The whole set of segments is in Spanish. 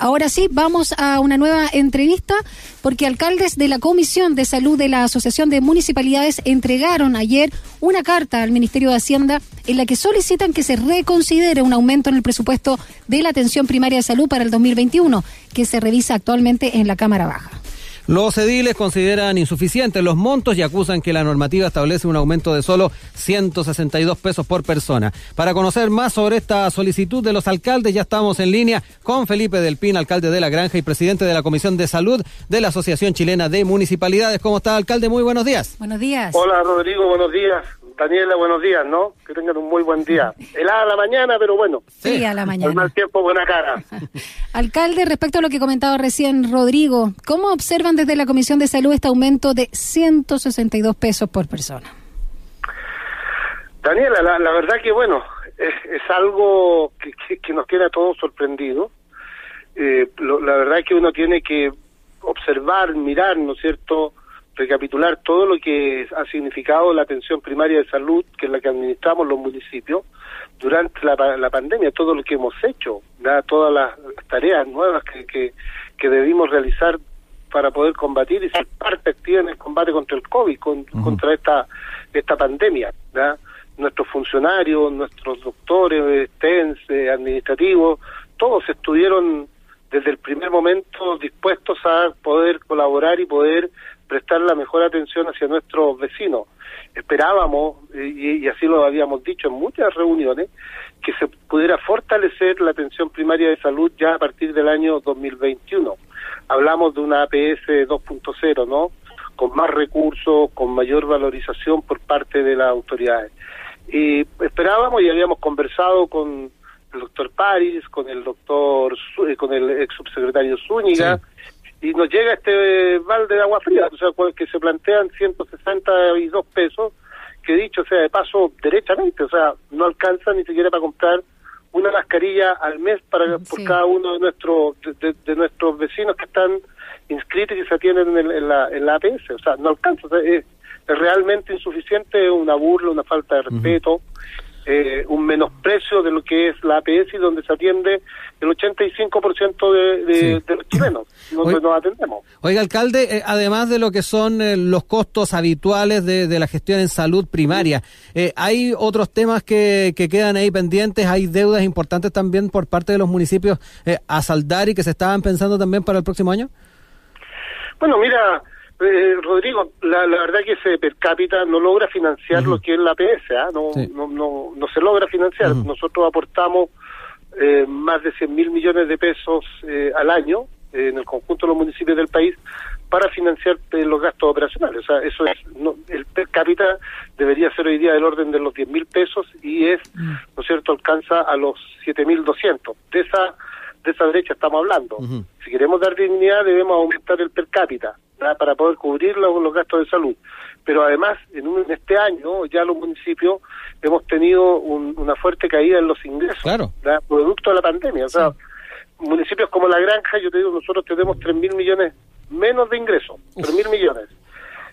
Ahora sí, vamos a una nueva entrevista porque alcaldes de la Comisión de Salud de la Asociación de Municipalidades entregaron ayer una carta al Ministerio de Hacienda en la que solicitan que se reconsidere un aumento en el presupuesto de la atención primaria de salud para el 2021, que se revisa actualmente en la Cámara Baja. Los ediles consideran insuficientes los montos y acusan que la normativa establece un aumento de solo 162 pesos por persona. Para conocer más sobre esta solicitud de los alcaldes, ya estamos en línea con Felipe Del Pin, alcalde de La Granja y presidente de la Comisión de Salud de la Asociación Chilena de Municipalidades. ¿Cómo está, alcalde? Muy buenos días. Buenos días. Hola, Rodrigo, buenos días. Daniela, buenos días, ¿no? Que tengan un muy buen día. Helada a la mañana, pero bueno. Sí, a la mañana. Al mal tiempo, buena cara. Alcalde, respecto a lo que comentaba recién Rodrigo, ¿cómo observan desde la Comisión de Salud este aumento de 162 pesos por persona? Daniela, la, la verdad que bueno, es, es algo que, que, que, nos tiene a todos sorprendidos. Eh, lo, la verdad que uno tiene que observar, mirar, ¿no es cierto?, recapitular todo lo que ha significado la atención primaria de salud, que es la que administramos los municipios, durante la, la pandemia, todo lo que hemos hecho, ¿verdad? todas las, tareas nuevas que, que, que, debimos realizar para poder combatir y ser parte activa en el combate contra el COVID, con, uh -huh. contra esta, esta pandemia. ¿verdad? Nuestros funcionarios, nuestros doctores, TENS, eh, administrativos, todos estuvieron desde el primer momento dispuestos a poder colaborar y poder prestar la mejor atención hacia nuestros vecinos. Esperábamos, y, y, así lo habíamos dicho en muchas reuniones, que se pudiera fortalecer la atención primaria de salud ya a partir del año 2021. Hablamos de una APS 2.0, ¿no? Con más recursos, con mayor valorización por parte de las autoridades. Y esperábamos y habíamos conversado con el doctor París, con el doctor, con el ex subsecretario Zúñiga. Y nos llega este balde de agua fría, o sea, que se plantean 162 pesos, que dicho sea de paso, derechamente, o sea, no alcanza ni siquiera para comprar una mascarilla al mes para sí. por cada uno de nuestros de, de, de, nuestros vecinos que están inscritos y que se atienden en, en, la, en la APS, o sea, no alcanza, o sea, es, es, realmente insuficiente, una burla, una falta de respeto. Uh -huh eh, un menosprecio de lo que es la APS y donde se atiende el 85% de, de, sí. de, los chilenos, donde oiga, nos atendemos. Oiga, alcalde, eh, además de lo que son eh, los costos habituales de, de, la gestión en salud primaria, eh, ¿hay otros temas que, que, quedan ahí pendientes? ¿Hay deudas importantes también por parte de los municipios a saldar y que se estaban pensando también para el próximo año? Bueno, mira, eh, Rodrigo, la, la, verdad que ese per cápita no logra financiar uh -huh. lo que es la PS, ¿eh? no, sí. no, no, no, se logra financiar. Uh -huh. Nosotros aportamos eh, más de 100 mil millones de pesos eh, al año en el conjunto de los municipios del país para financiar eh, los gastos operacionales. O sea, eso es, no, el per cápita debería ser hoy día del orden de los 10 mil pesos y es, uh -huh. ¿no es cierto?, alcanza a los 7 mil 200. De esa, de esa derecha estamos hablando. Si queremos dar dignidad debemos aumentar el per cápita para poder cubrir los, los, gastos de salud. Pero además, en, un, en, este año ya los municipios hemos tenido un, una fuerte caída en los ingresos, claro. producto de la pandemia. O sea, sí. municipios como La Granja, yo te digo, nosotros tenemos 3 mil millones menos de ingresos, 3 mil millones.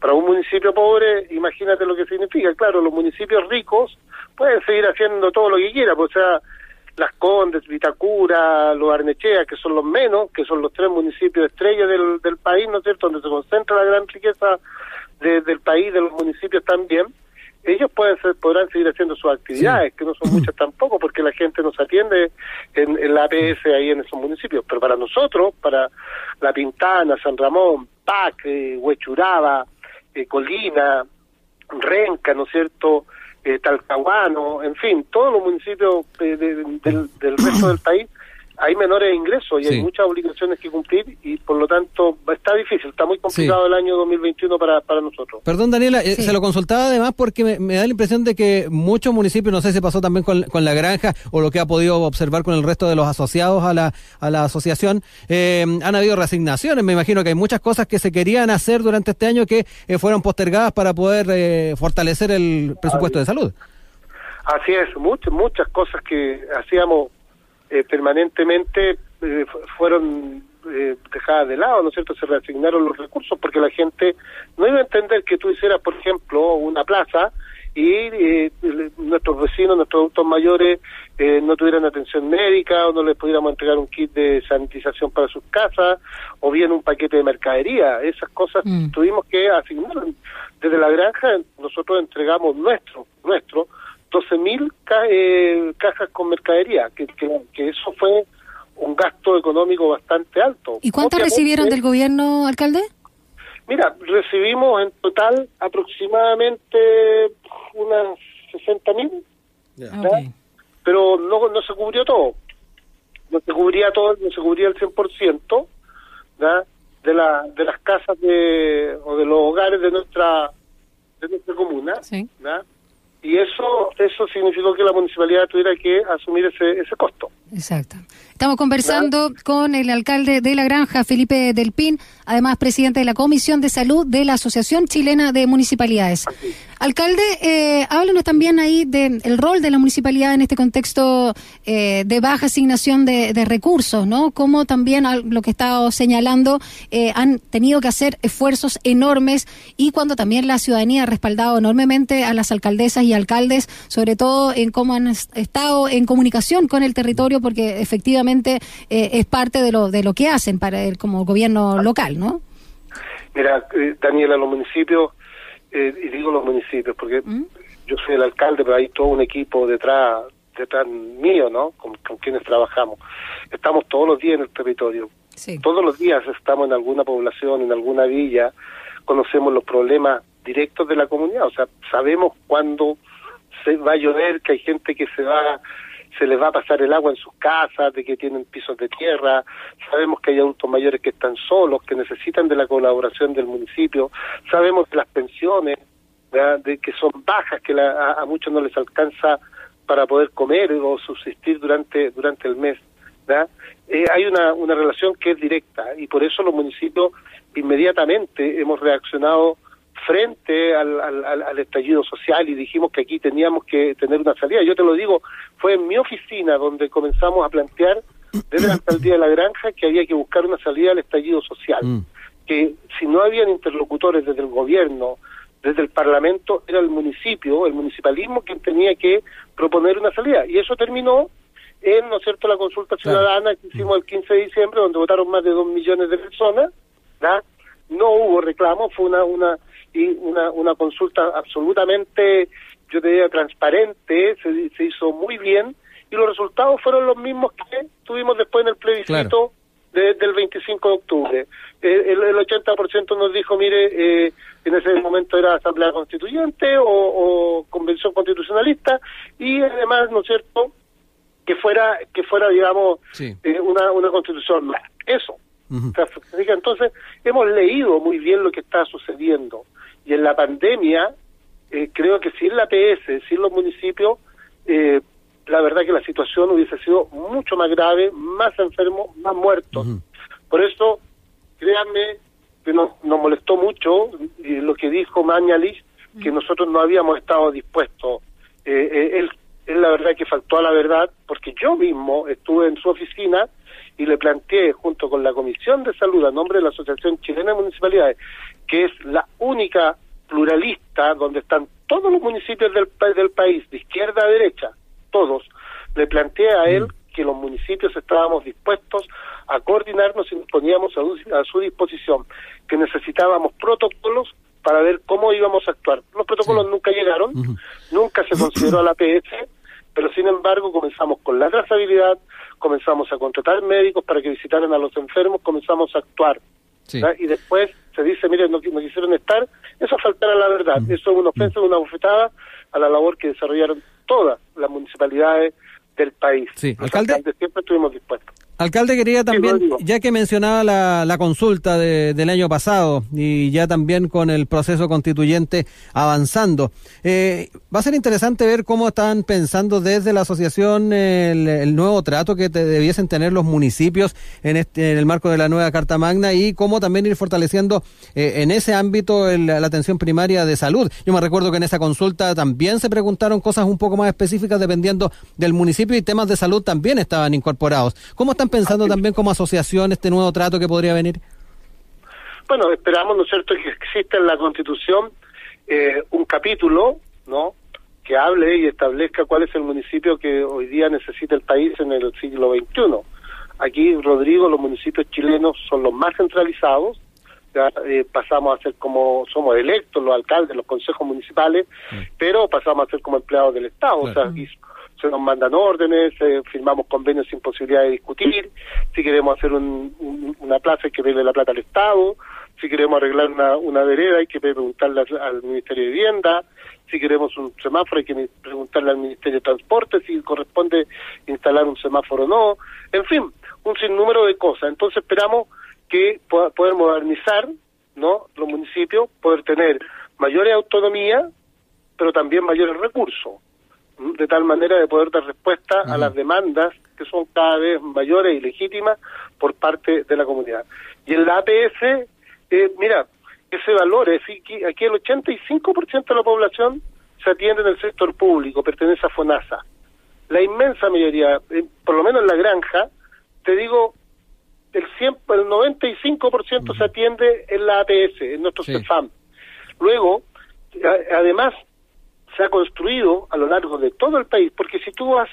Para un municipio pobre, imagínate lo que significa. Claro, los municipios ricos pueden seguir haciendo todo lo que quieran, pues, o sea, las Condes, Vitacura, los Arnechea, que son los menos, que son los tres municipios estrella del, del país, ¿no es cierto?, donde se concentra la gran riqueza de, del país, de los municipios también, ellos pueden ser, podrán seguir haciendo sus actividades, sí. que no son muchas tampoco, porque la gente nos atiende en, en la APS ahí en esos municipios. Pero para nosotros, para La Pintana, San Ramón, Pac, eh, Huechuraba, eh, Colina, Renca, ¿no es cierto?, eh, Talcahuano, en fin, todos los municipios de, de, del, resto del país hay menores ingresos y sí. hay muchas obligaciones que cumplir y por lo tanto está difícil, está muy complicado sí. el año 2021 para, para nosotros. Perdón Daniela, eh, se lo consultaba además porque me, me, da la impresión de que muchos municipios, no sé si pasó también con, con, la granja o lo que ha podido observar con el resto de los asociados a la, a la asociación, eh, han habido resignaciones, me imagino que hay muchas cosas que se querían hacer durante este año que eh, fueron postergadas para poder eh, fortalecer el presupuesto de salud. Así es, muchas, muchas cosas que hacíamos eh, permanentemente eh, fueron eh, dejadas de lado, ¿no es cierto? Se reasignaron los recursos porque la gente no iba a entender que tú hicieras, por ejemplo, una plaza y eh, nuestros vecinos, nuestros adultos mayores eh, no tuvieran atención médica o no les pudiéramos entregar un kit de sanitización para sus casas o bien un paquete de mercadería. Esas cosas Mm. tuvimos que asignar. Desde la granja nosotros entregamos nuestro, nuestro, 12.000 ca eh, cajas con mercadería, que, que, que eso fue un gasto económico bastante alto. ¿Y cuántas recibieron del gobierno, alcalde? Mira, recibimos en total aproximadamente unas 60.000 Ah, ok. pero no, no se cubrió todo. No se cubría todo, no se cubría el 100% ¿ya? de la de las casas de o de los hogares de nuestra de nuestra comuna. Sí. Y eso eso significó que la municipalidad tuviera que asumir ese ese costo. Exacto. Estamos conversando con el alcalde de La Granja, Felipe Del Pin, además presidente de la Comisión de Salud de la Asociación Chilena de Municipalidades. Alcalde, eh, háblanos también ahí del rol de la municipalidad en este contexto eh, de baja asignación de, recursos, ¿no? Como también lo que he estado señalando, eh, han tenido que hacer esfuerzos enormes y cuando también la ciudadanía ha respaldado enormemente a las alcaldesas y alcaldes, sobre todo en cómo han est- estado en comunicación con el territorio, porque efectivamente eh, es parte de lo, de lo que hacen para el, como gobierno local, ¿no? Mira, eh, Daniela, los municipios, eh, y digo los municipios porque ¿Mm? yo soy el alcalde, pero hay todo un equipo detrás detrás mío, ¿no? Con, con quienes trabajamos. Estamos todos los días en el territorio. Sí. Todos los días estamos en alguna población, en alguna villa, conocemos los problemas directos de la comunidad, o sea, sabemos cuándo se va a llover, que hay gente que se va se les va a pasar el agua en sus casas, de que tienen pisos de tierra, sabemos que hay adultos mayores que están solos, que necesitan de la colaboración del municipio, sabemos de las pensiones, de que son bajas, que la- a, muchos no les alcanza para poder comer o subsistir durante durante el mes. Eh, hay una, una relación que es directa y por eso los municipios inmediatamente hemos reaccionado frente al, al, al- al estallido social y dijimos que aquí teníamos que tener una salida. Yo te lo digo, fue en mi oficina donde comenzamos a plantear desde la alcaldía de la granja que había que buscar una salida al estallido social Mm. que si no habían interlocutores desde el gobierno, desde el Parlamento, era el municipio, el municipalismo quien tenía que proponer una salida. Y eso terminó en, ¿no es cierto?, la consulta ciudadana que hicimos el 15 de diciembre, donde votaron más de dos millones de personas. ¿verdad? No hubo reclamo, fue una, una, y una, una consulta absolutamente, yo te diría, transparente, se, se hizo muy bien, y los resultados fueron los mismos que tuvimos después en el plebiscito Claro. de- del 25 de octubre. Eh, el, el 80% nos dijo, mire, eh, en ese momento era Asamblea Constituyente o, o Convención Constitucionalista, y además, ¿no es cierto?, que fuera, que fuera digamos, Sí. eh, una, una constitución más. Eso. O sea, Entonces, hemos leído muy bien lo que está sucediendo. Y en la pandemia, eh, creo que sin la PS, sin los municipios, eh, la verdad que la situación hubiese sido mucho más grave, más enfermos, más muertos. Por eso, créanme que nos, nos molestó mucho y lo que dijo Mañalich, que nosotros no habíamos estado dispuestos. Eh, eh, él, él la verdad que faltó a la verdad, porque yo mismo estuve en su oficina y le planteé junto con la Comisión de Salud a nombre de la Asociación Chilena de Municipalidades, que es la única pluralista donde están todos los municipios del, del país, de izquierda a derecha, todos, le planteé a él que los municipios estábamos dispuestos a coordinarnos y nos poníamos a, a su disposición, que necesitábamos protocolos para ver cómo íbamos a actuar. Los protocolos Sí. nunca llegaron, nunca se consideró a la PS, pero sin embargo comenzamos con la trazabilidad, comenzamos a contratar médicos para que visitaran a los enfermos, comenzamos a actuar. Y después se dice, mire, no, qui- no quisieron estar, eso es faltar a la verdad, eso es una ofensa, una bofetada a la labor que desarrollaron todas las municipalidades del país. Sí, Los alcalde. siempre estuvimos dispuestos. Alcalde, quería también, ya que mencionaba la, la consulta de- del año pasado y ya también con el proceso constituyente avanzando, eh, va a ser interesante ver cómo están pensando desde la asociación el, el nuevo trato que te- debiesen tener los municipios en, este, en el marco de la nueva Carta Magna y cómo también ir fortaleciendo eh, en ese ámbito el- la atención primaria de salud. Yo me recuerdo que en esa consulta también se preguntaron cosas un poco más específicas dependiendo del municipio y temas de salud también estaban incorporados. ¿Cómo están pensando también como asociación este nuevo trato que podría venir? Bueno, esperamos, ¿no es cierto?, que exista en la Constitución eh, un capítulo, ¿no?, que hable y establezca cuál es el municipio que hoy día necesita el país en el siglo XXI. Aquí, Rodrigo, los municipios chilenos son los más centralizados, ya, eh, pasamos a ser como somos electos los alcaldes, los consejos municipales, pero pasamos a ser como empleados del Estado, o sea, aquí se nos mandan órdenes, eh, firmamos convenios sin posibilidad de discutir, si queremos hacer un- un- una plaza hay que pedirle la plata al Estado, si queremos arreglar una, una vereda hay que preguntarle al, Ministerio de Vivienda, si queremos un semáforo hay que preguntarle al Ministerio de Transporte si corresponde instalar un semáforo o no, en fin, un sinnúmero de cosas. Entonces esperamos que pueda- poder modernizar no los municipios, poder tener mayores autonomía, pero también mayores recursos. De tal manera de poder dar respuesta a las demandas que son cada vez mayores y legítimas por parte de la comunidad. Y en la APS, eh, mira, que se valore, es decir, que aquí el 85% de la población se atiende en el sector público, pertenece a FONASA. La inmensa mayoría, eh, por lo menos en la granja, te digo, el, 100, el 95% se atiende en la APS, en nuestro Sí. CEFAM. Luego, a- además, se ha construido a lo largo de todo el país, porque si tú vas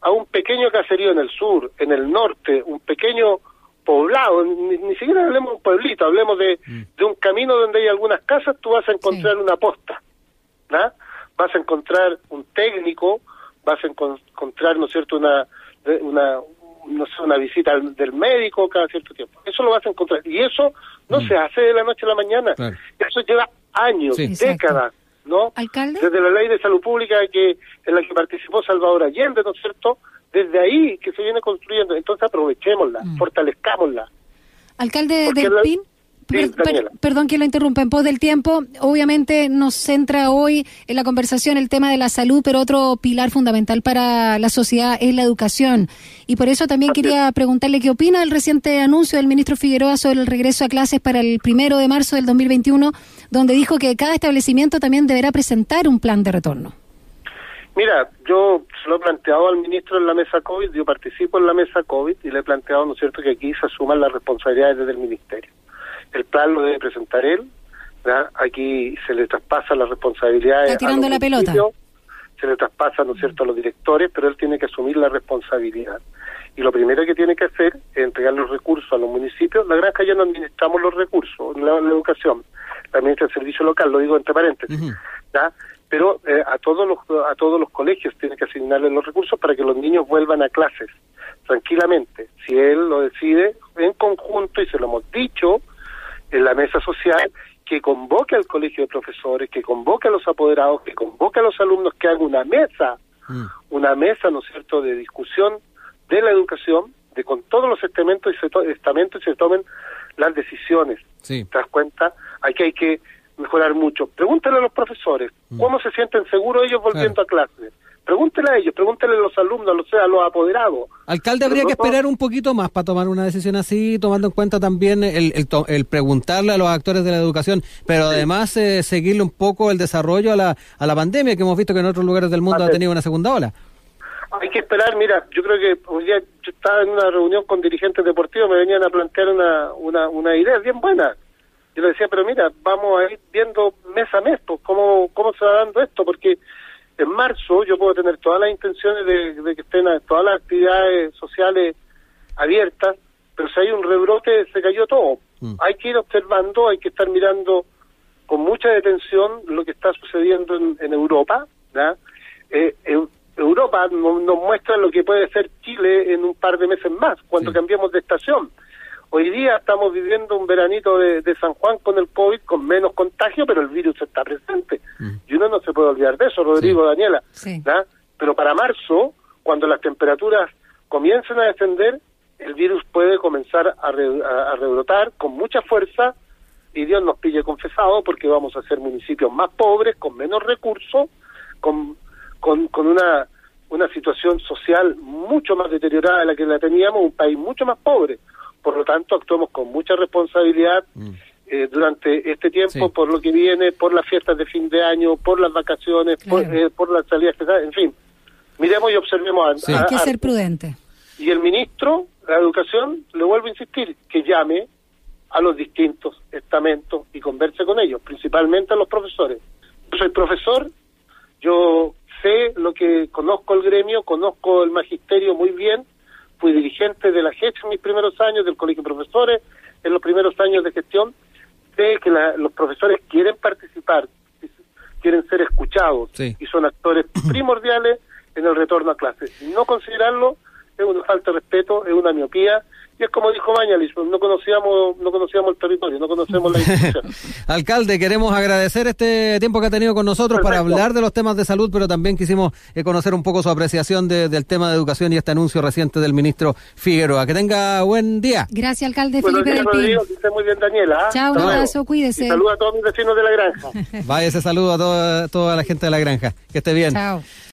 a un pequeño caserío en el sur, en el norte, un pequeño poblado, ni, ni siquiera hablemos de un pueblito, hablemos de, de un camino donde hay algunas casas, tú vas a encontrar una posta, ¿no? Vas a encontrar un técnico, vas a encon- encontrar, ¿no es cierto?, una, una, no sé, una visita al- del médico cada cierto tiempo. Eso lo vas a encontrar. Y eso no se hace de la noche a la mañana. Claro. Eso lleva años, Sí. Décadas, ¿no? ¿Alcalde? Desde la ley de salud pública que en la que participó Salvador Allende, ¿no es cierto? Desde ahí que se viene construyendo. Entonces aprovechémosla, Mm. fortalezcámosla. Alcalde Porque del la- PIN. Per- per- perdón que lo interrumpa en pos del tiempo. Obviamente nos centra hoy en la conversación el tema de la salud, pero otro pilar fundamental para la sociedad es la educación. Y por eso también Así quería preguntarle qué opina del reciente anuncio del ministro Figueroa sobre el regreso a clases para el primero de marzo del 2021, donde dijo que cada establecimiento también deberá presentar un plan de retorno. Mira, yo se lo he planteado al ministro en la mesa COVID, yo participo en la mesa COVID y le he planteado, ¿no es cierto?, que aquí se asuman las responsabilidades desde el ministerio. El plan lo debe presentar él, ¿verdad? aquí se le traspasa las responsabilidades. Está tirando a los la pelota. Se le traspasa, ¿no es cierto?, a los directores, pero él tiene que asumir la responsabilidad. Y lo primero que tiene que hacer es entregar los recursos a los municipios. La granja ya no administramos los recursos, la, la educación, la administra el servicio local, lo digo entre paréntesis. Pero eh, a todos los a todos los colegios tiene que asignarle los recursos para que los niños vuelvan a clases tranquilamente si él lo decide en conjunto y se lo hemos dicho en la mesa social que convoque al colegio de profesores que convoque a los apoderados que convoque a los alumnos que hagan una mesa Mm. una mesa no es cierto de discusión de la educación de con todos los estamentos y se to- estamentos y se tomen las decisiones Sí. ¿Te das cuenta? Aquí hay que mejorar mucho. Pregúntale a los profesores cómo se sienten seguros ellos volviendo a clase. Pregúntele a ellos, pregúntele a los alumnos, a los, a los apoderados. Alcalde, habría que esperar un poquito más para tomar una decisión así, tomando en cuenta también el, el, to- el preguntarle a los actores de la educación, pero además eh, seguirle un poco el desarrollo a la, a la pandemia, que hemos visto que en otros lugares del mundo ha tenido una segunda ola. Hay que esperar, mira, yo creo que hoy día yo estaba en una reunión con dirigentes deportivos, me venían a plantear una, una, una idea bien buena. Yo le decía, pero mira, vamos a ir viendo mes a mes pues, cómo, cómo se va dando esto, porque en marzo yo puedo tener todas las intenciones de, de que estén todas las actividades sociales abiertas, pero si hay un rebrote se cayó todo. Mm. Hay que ir observando, hay que estar mirando con mucha detención lo que está sucediendo en, en Europa. Eh, Eu- Europa no- nos muestra lo que puede ser Chile en un par de meses más, cuando Sí. cambiemos de estación. Hoy día estamos viviendo un veranito de, de San Juan con el COVID, con menos contagio, pero el virus está presente. Mm. Y uno no se puede olvidar de eso, Rodrigo, Daniela. Sí. Pero para marzo, cuando las temperaturas comiencen a descender, el virus puede comenzar a, re- a- a rebrotar con mucha fuerza y Dios nos pille confesado porque vamos a ser municipios más pobres, con menos recursos, con, con, con una, una situación social mucho más deteriorada de la que la teníamos, un país mucho más pobre. Por lo tanto, actuamos con mucha responsabilidad Mm. eh, durante este tiempo Sí. por lo que viene, por las fiestas de fin de año, por las vacaciones, por, eh, por las salidas que en fin. Miremos y observemos. a- Sí. a- Hay que ser prudente. y el ministro de Educación, le vuelvo a insistir, que llame a los distintos estamentos y converse con ellos, principalmente a los profesores. Yo soy profesor Yo sé lo que conozco el gremio, conozco el magisterio muy bien, fui dirigente de la GECH en mis primeros años, del Colegio de Profesores, en los primeros años de gestión, sé que los profesores quieren participar, quieren ser escuchados y son actores primordiales en el retorno a clases. No considerarlo es una falta de respeto, es una miopía y es como dijo Mañalis, pues, no conocíamos, no conocíamos el territorio, no conocemos la institución. Alcalde, queremos agradecer este tiempo que ha tenido con nosotros para hablar de los temas de salud, pero también quisimos eh, conocer un poco su apreciación del tema de educación y este anuncio reciente del ministro Figueroa. Que tenga buen día. Gracias, alcalde Felipe del Pino. Que esté muy bien, Daniela. ¿ah? Chao, un abrazo, cuídese. Saludos a todos mis vecinos de la granja. Vaya ese saludo a toda, toda la gente de la granja. Que esté bien. Chao.